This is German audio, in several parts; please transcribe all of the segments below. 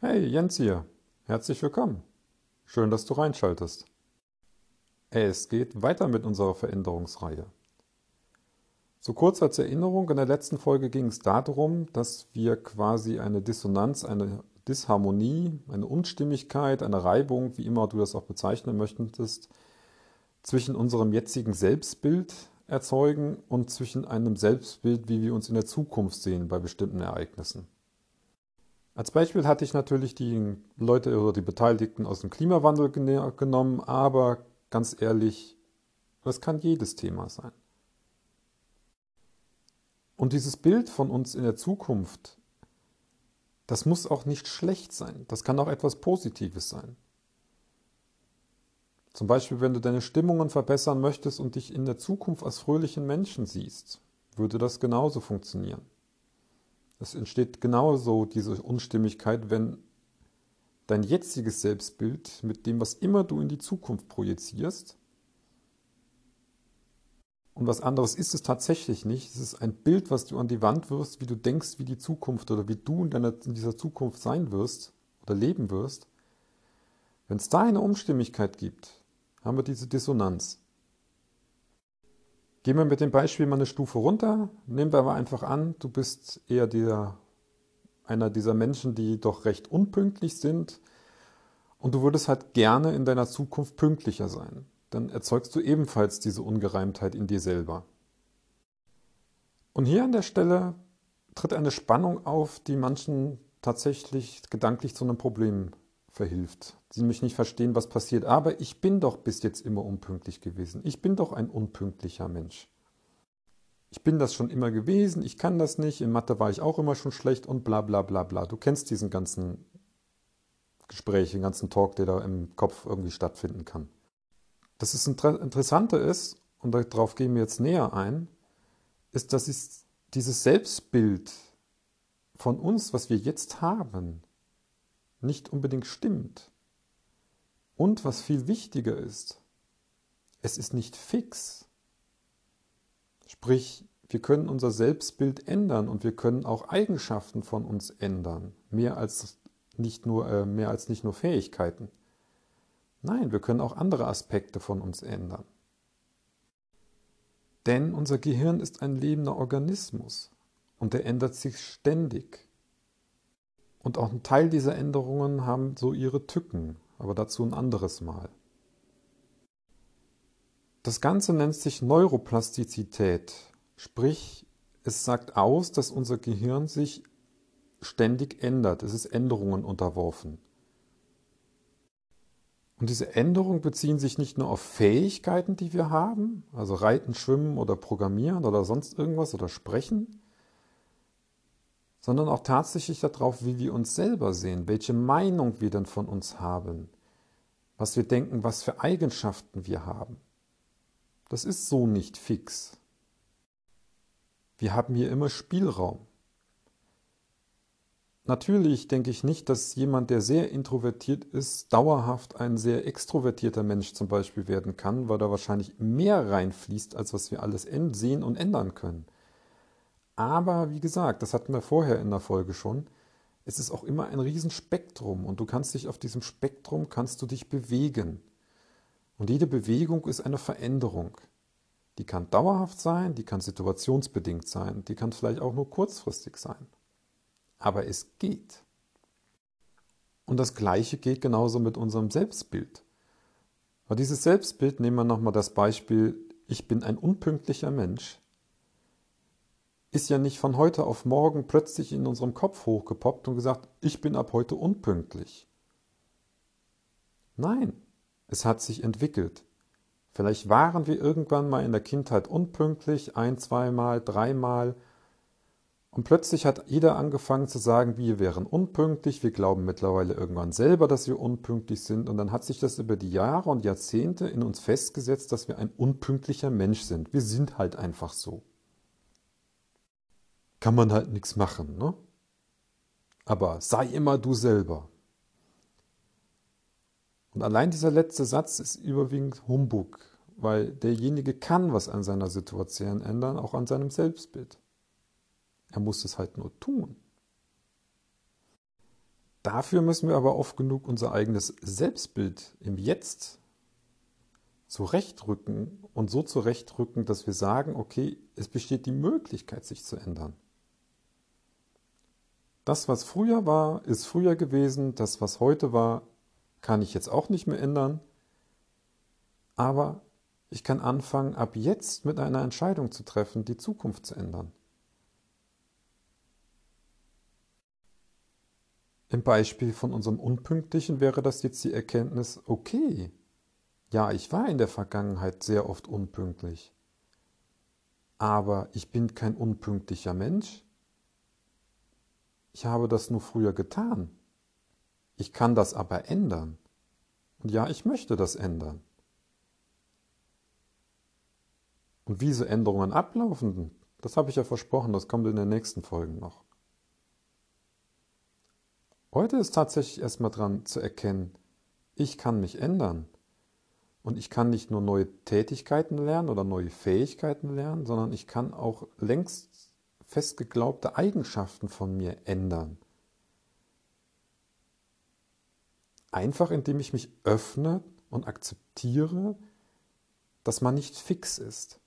Hey, Jens hier. Herzlich willkommen. Schön, dass du reinschaltest. Es geht weiter mit unserer Veränderungsreihe. So kurz als Erinnerung, in der letzten Folge ging es darum, dass wir quasi eine Dissonanz, eine Disharmonie, eine Unstimmigkeit, eine Reibung, wie immer du das auch bezeichnen möchtest, zwischen unserem jetzigen Selbstbild erzeugen und zwischen einem Selbstbild, wie wir uns in der Zukunft sehen bei bestimmten Ereignissen. Als Beispiel hatte ich natürlich die Leute oder die Beteiligten aus dem Klimawandel genommen, aber ganz ehrlich, das kann jedes Thema sein. Und dieses Bild von uns in der Zukunft, das muss auch nicht schlecht sein. Das kann auch etwas Positives sein. Zum Beispiel, wenn du deine Stimmungen verbessern möchtest und dich in der Zukunft als fröhlichen Menschen siehst, würde das genauso funktionieren. Es entsteht genauso diese Unstimmigkeit, wenn dein jetziges Selbstbild mit dem, was immer du in die Zukunft projizierst, und was anderes ist es tatsächlich nicht. Es ist ein Bild, was du an die Wand wirst, wie du denkst, wie die Zukunft oder wie du in, deiner, in dieser Zukunft sein wirst oder leben wirst. Wenn es da eine Unstimmigkeit gibt, haben wir diese Dissonanz. Gehen wir mit dem Beispiel mal eine Stufe runter. Nehmen wir aber einfach an, du bist eher der, einer dieser Menschen, die doch recht unpünktlich sind und du würdest halt gerne in deiner Zukunft pünktlicher sein. Dann erzeugst du ebenfalls diese Ungereimtheit in dir selber. Und hier an der Stelle tritt eine Spannung auf, die manchen tatsächlich gedanklich zu einem Problem verhilft. Sie mich nicht verstehen, was passiert. Aber ich bin doch bis jetzt immer unpünktlich gewesen. Ich bin doch ein unpünktlicher Mensch. Ich bin das schon immer gewesen, ich kann das nicht, in Mathe war ich auch immer schon schlecht und bla bla bla bla. Du kennst diesen ganzen Gespräch, den ganzen Talk, der da im Kopf irgendwie stattfinden kann. Das ist Interessante ist, und darauf gehen wir jetzt näher ein, ist, dass dieses Selbstbild von uns, was wir jetzt haben, nicht unbedingt stimmt. Und was viel wichtiger ist, es ist nicht fix. Sprich, wir können unser Selbstbild ändern und wir können auch Eigenschaften von uns ändern, mehr als nicht nur, äh, mehr als nicht nur Fähigkeiten. Nein, wir können auch andere Aspekte von uns ändern. Denn unser Gehirn ist ein lebender Organismus und er ändert sich ständig. Und auch ein Teil dieser Änderungen haben so ihre Tücken, aber dazu ein anderes Mal. Das Ganze nennt sich Neuroplastizität, sprich es sagt aus, dass unser Gehirn sich ständig ändert, es ist Änderungen unterworfen. Und diese Änderungen beziehen sich nicht nur auf Fähigkeiten, die wir haben, also reiten, schwimmen oder programmieren oder sonst irgendwas oder sprechen, sondern auch tatsächlich darauf, wie wir uns selber sehen, welche Meinung wir denn von uns haben, was wir denken, was für Eigenschaften wir haben. Das ist so nicht fix. Wir haben hier immer Spielraum. Natürlich denke ich nicht, dass jemand, der sehr introvertiert ist, dauerhaft ein sehr extrovertierter Mensch zum Beispiel werden kann, weil da wahrscheinlich mehr reinfließt, als was wir alles sehen und ändern können. Aber wie gesagt, das hatten wir vorher in der Folge schon, es ist auch immer ein Riesenspektrum und du kannst dich auf diesem Spektrum kannst du dich bewegen. Und jede Bewegung ist eine Veränderung. Die kann dauerhaft sein, die kann situationsbedingt sein, die kann vielleicht auch nur kurzfristig sein. Aber es geht. Und das Gleiche geht genauso mit unserem Selbstbild. Weil dieses Selbstbild, nehmen wir nochmal das Beispiel, ich bin ein unpünktlicher Mensch, ist ja nicht von heute auf morgen plötzlich in unserem Kopf hochgepoppt und gesagt, ich bin ab heute unpünktlich. Nein, es hat sich entwickelt. Vielleicht waren wir irgendwann mal in der Kindheit unpünktlich, ein, zweimal, dreimal, und plötzlich hat jeder angefangen zu sagen, wir wären unpünktlich, wir glauben mittlerweile irgendwann selber, dass wir unpünktlich sind, und dann hat sich das über die Jahre und Jahrzehnte in uns festgesetzt, dass wir ein unpünktlicher Mensch sind. Wir sind halt einfach so kann man halt nichts machen. Ne? Aber sei immer du selber. Und allein dieser letzte Satz ist überwiegend Humbug, weil derjenige kann was an seiner Situation ändern, auch an seinem Selbstbild. Er muss es halt nur tun. Dafür müssen wir aber oft genug unser eigenes Selbstbild im Jetzt zurechtrücken und so zurechtrücken, dass wir sagen, okay, es besteht die Möglichkeit, sich zu ändern. Das, was früher war, ist früher gewesen, das, was heute war, kann ich jetzt auch nicht mehr ändern, aber ich kann anfangen, ab jetzt mit einer Entscheidung zu treffen, die Zukunft zu ändern. Im Beispiel von unserem Unpünktlichen wäre das jetzt die Erkenntnis, okay, ja, ich war in der Vergangenheit sehr oft unpünktlich, aber ich bin kein unpünktlicher Mensch. Ich habe das nur früher getan. Ich kann das aber ändern. Und ja, ich möchte das ändern. Und wie diese Änderungen ablaufen, das habe ich ja versprochen, das kommt in den nächsten Folgen noch. Heute ist tatsächlich erstmal dran zu erkennen, ich kann mich ändern. Und ich kann nicht nur neue Tätigkeiten lernen oder neue Fähigkeiten lernen, sondern ich kann auch längst festgeglaubte Eigenschaften von mir ändern. Einfach indem ich mich öffne und akzeptiere, dass man nicht fix ist.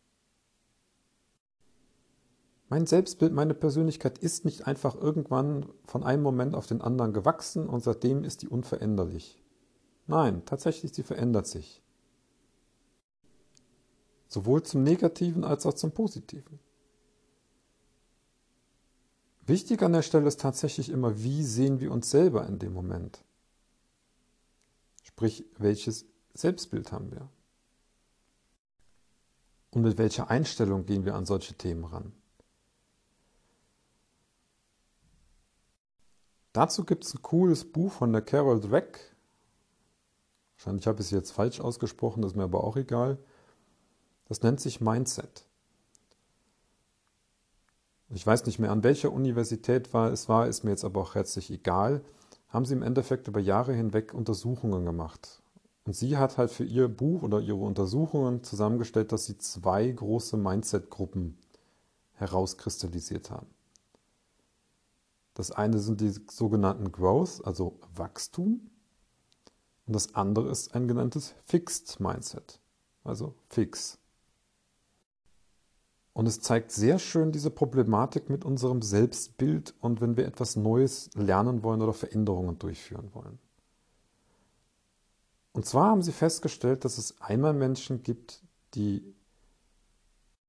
Mein Selbstbild, meine Persönlichkeit ist nicht einfach irgendwann von einem Moment auf den anderen gewachsen und seitdem ist die unveränderlich. Nein, tatsächlich, sie verändert sich. Sowohl zum Negativen als auch zum Positiven. Wichtig an der Stelle ist tatsächlich immer, wie sehen wir uns selber in dem Moment? Sprich, welches Selbstbild haben wir? Und mit welcher Einstellung gehen wir an solche Themen ran? Dazu gibt es ein cooles Buch von der Carol Dweck. Wahrscheinlich habe ich es jetzt falsch ausgesprochen, das ist mir aber auch egal. Das nennt sich Mindset. Ich weiß nicht mehr, an welcher Universität war, es war, ist mir jetzt aber auch herzlich egal. Haben sie im Endeffekt über Jahre hinweg Untersuchungen gemacht. Und sie hat halt für ihr Buch oder ihre Untersuchungen zusammengestellt, dass sie zwei große Mindset-Gruppen herauskristallisiert haben. Das eine sind die sogenannten Growth, also Wachstum. Und das andere ist ein genanntes Fixed Mindset, also fix. Und es zeigt sehr schön diese Problematik mit unserem Selbstbild und wenn wir etwas Neues lernen wollen oder Veränderungen durchführen wollen. Und zwar haben sie festgestellt, dass es einmal Menschen gibt, die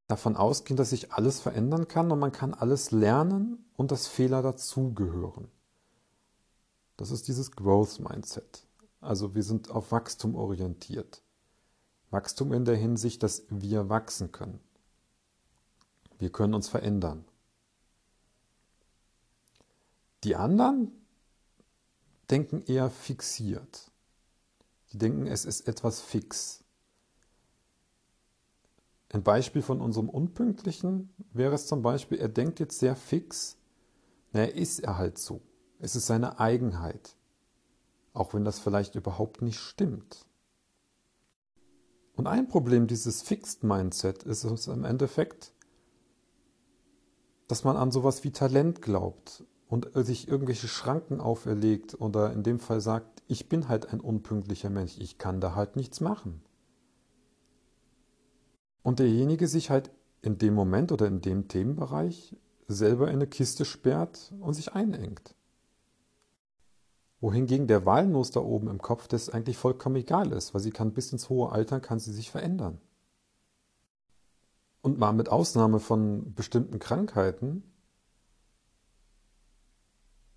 davon ausgehen, dass sich alles verändern kann und man kann alles lernen und dass Fehler dazugehören. Das ist dieses Growth Mindset. Also wir sind auf Wachstum orientiert. Wachstum in der Hinsicht, dass wir wachsen können. Wir können uns verändern. Die anderen denken eher fixiert. Die denken, es ist etwas fix. Ein Beispiel von unserem Unpünktlichen wäre es zum Beispiel, er denkt jetzt sehr fix, na, ist er halt so. Es ist seine Eigenheit. Auch wenn das vielleicht überhaupt nicht stimmt. Und ein Problem dieses Fixed Mindset ist es im Endeffekt, dass man an sowas wie Talent glaubt und sich irgendwelche Schranken auferlegt oder in dem Fall sagt, ich bin halt ein unpünktlicher Mensch, ich kann da halt nichts machen und derjenige sich halt in dem Moment oder in dem Themenbereich selber in eine Kiste sperrt und sich einengt. Wohingegen der Walnuss da oben im Kopf das eigentlich vollkommen egal ist, weil sie kann bis ins hohe Alter kann sie sich verändern. Und mal mit Ausnahme von bestimmten Krankheiten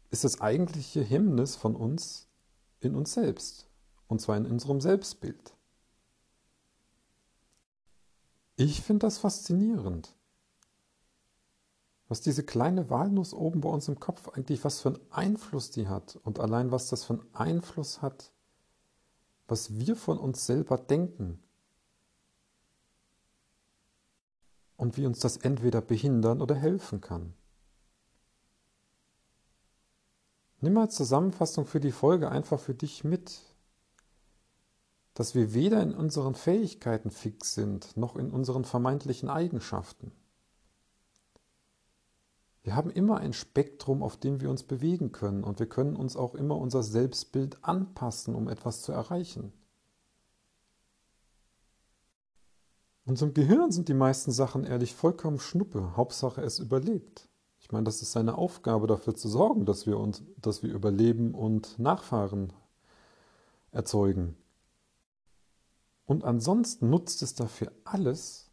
ist das eigentliche Hemmnis von uns in uns selbst, und zwar in unserem Selbstbild. Ich finde das faszinierend. Was diese kleine Walnuss oben bei uns im Kopf eigentlich, was für einen Einfluss die hat und allein was das für einen Einfluss hat, was wir von uns selber denken und wie uns das entweder behindern oder helfen kann. Nimm als Zusammenfassung für die Folge einfach für dich mit, dass wir weder in unseren Fähigkeiten fix sind, noch in unseren vermeintlichen Eigenschaften. Wir haben immer ein Spektrum, auf dem wir uns bewegen können und wir können uns auch immer unser Selbstbild anpassen, um etwas zu erreichen. Unserem Gehirn sind die meisten Sachen ehrlich vollkommen Schnuppe. Hauptsache es überlebt. Ich meine, das ist seine Aufgabe, dafür zu sorgen, dass wir uns, dass wir überleben und Nachfahren erzeugen. Und ansonsten nutzt es dafür alles,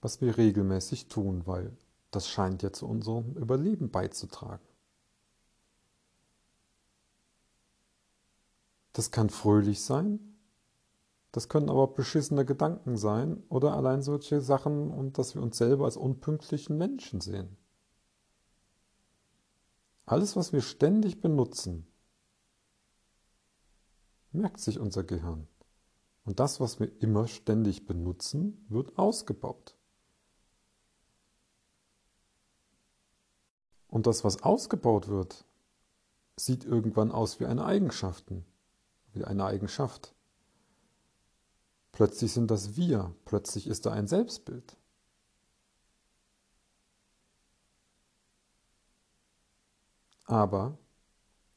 was wir regelmäßig tun, weil das scheint ja zu unserem Überleben beizutragen. Das kann fröhlich sein, das können aber beschissene Gedanken sein oder allein solche Sachen und dass wir uns selber als unpünktlichen Menschen sehen. Alles, was wir ständig benutzen, merkt sich unser Gehirn. Und das, was wir immer ständig benutzen, wird ausgebaut. Und das, was ausgebaut wird, sieht irgendwann aus wie eine Eigenschaften, wie eine Eigenschaft. Plötzlich sind das wir, plötzlich ist da ein Selbstbild. Aber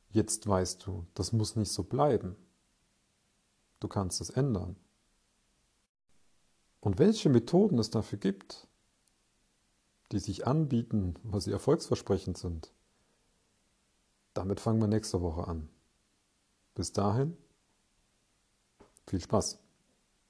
jetzt weißt du, das muss nicht so bleiben. Du kannst es ändern. Und welche Methoden es dafür gibt, die sich anbieten, was sie erfolgsversprechend sind, damit fangen wir nächste Woche an. Bis dahin, viel Spaß.